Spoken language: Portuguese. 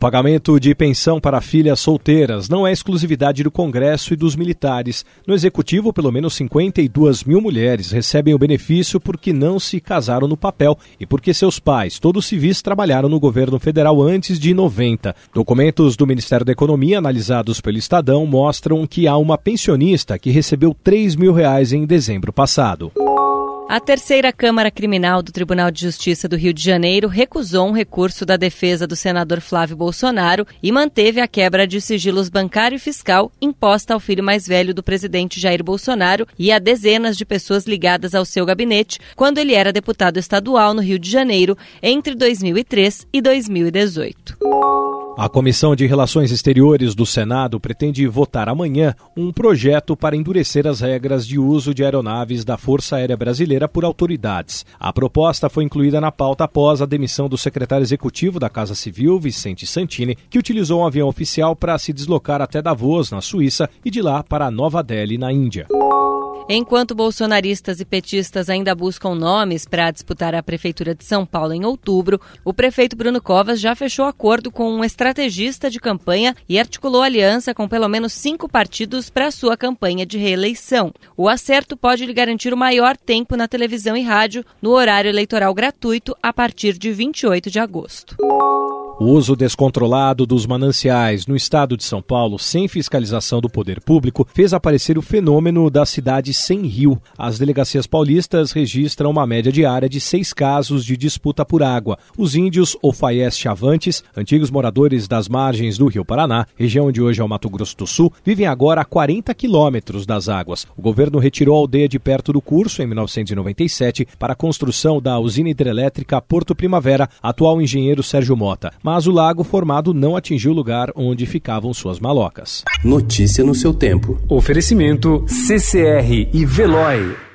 Pagamento de pensão para filhas solteiras não é exclusividade do Congresso e dos militares. No Executivo, pelo menos 52 mil mulheres recebem o benefício porque não se casaram no papel e porque seus pais, todos civis, trabalharam no governo federal antes de 90. Documentos do Ministério da Economia, analisados pelo Estadão, mostram que há uma pensionista que recebeu 3 mil reais em dezembro passado. A terceira Câmara Criminal do Tribunal de Justiça do Rio de Janeiro recusou um recurso da defesa do senador Flávio Bolsonaro e manteve a quebra de sigilos bancário e fiscal imposta ao filho mais velho do presidente Jair Bolsonaro e a dezenas de pessoas ligadas ao seu gabinete quando ele era deputado estadual no Rio de Janeiro entre 2003 e 2018. A Comissão de Relações Exteriores do Senado pretende votar amanhã um projeto para endurecer as regras de uso de aeronaves da Força Aérea Brasileira por autoridades. A proposta foi incluída na pauta após a demissão do secretário executivo da Casa Civil, Vicente Santini, que utilizou um avião oficial para se deslocar até Davos, na Suíça, e de lá para Nova Delhi, na Índia. Enquanto bolsonaristas e petistas ainda buscam nomes para disputar a Prefeitura de São Paulo em outubro, o prefeito Bruno Covas já fechou acordo com um estrategista de campanha e articulou aliança com pelo menos cinco partidos para sua campanha de reeleição. O acerto pode lhe garantir o maior tempo na televisão e rádio no horário eleitoral gratuito a partir de 28 de agosto. O uso descontrolado dos mananciais no estado de São Paulo, sem fiscalização do poder público, fez aparecer o fenômeno da cidade sem rio. As delegacias paulistas registram uma média diária de seis casos de disputa por água. Os índios Ofaiés Chavantes, antigos moradores das margens do rio Paraná, região onde hoje é o Mato Grosso do Sul, vivem agora a 40 quilômetros das águas. O governo retirou a aldeia de perto do curso, em 1997, para a construção da usina hidrelétrica Porto Primavera, atual engenheiro Sérgio Mota mas o lago formado não atingiu o lugar onde ficavam suas malocas. Notícia no seu tempo. Oferecimento CCR e Veloy.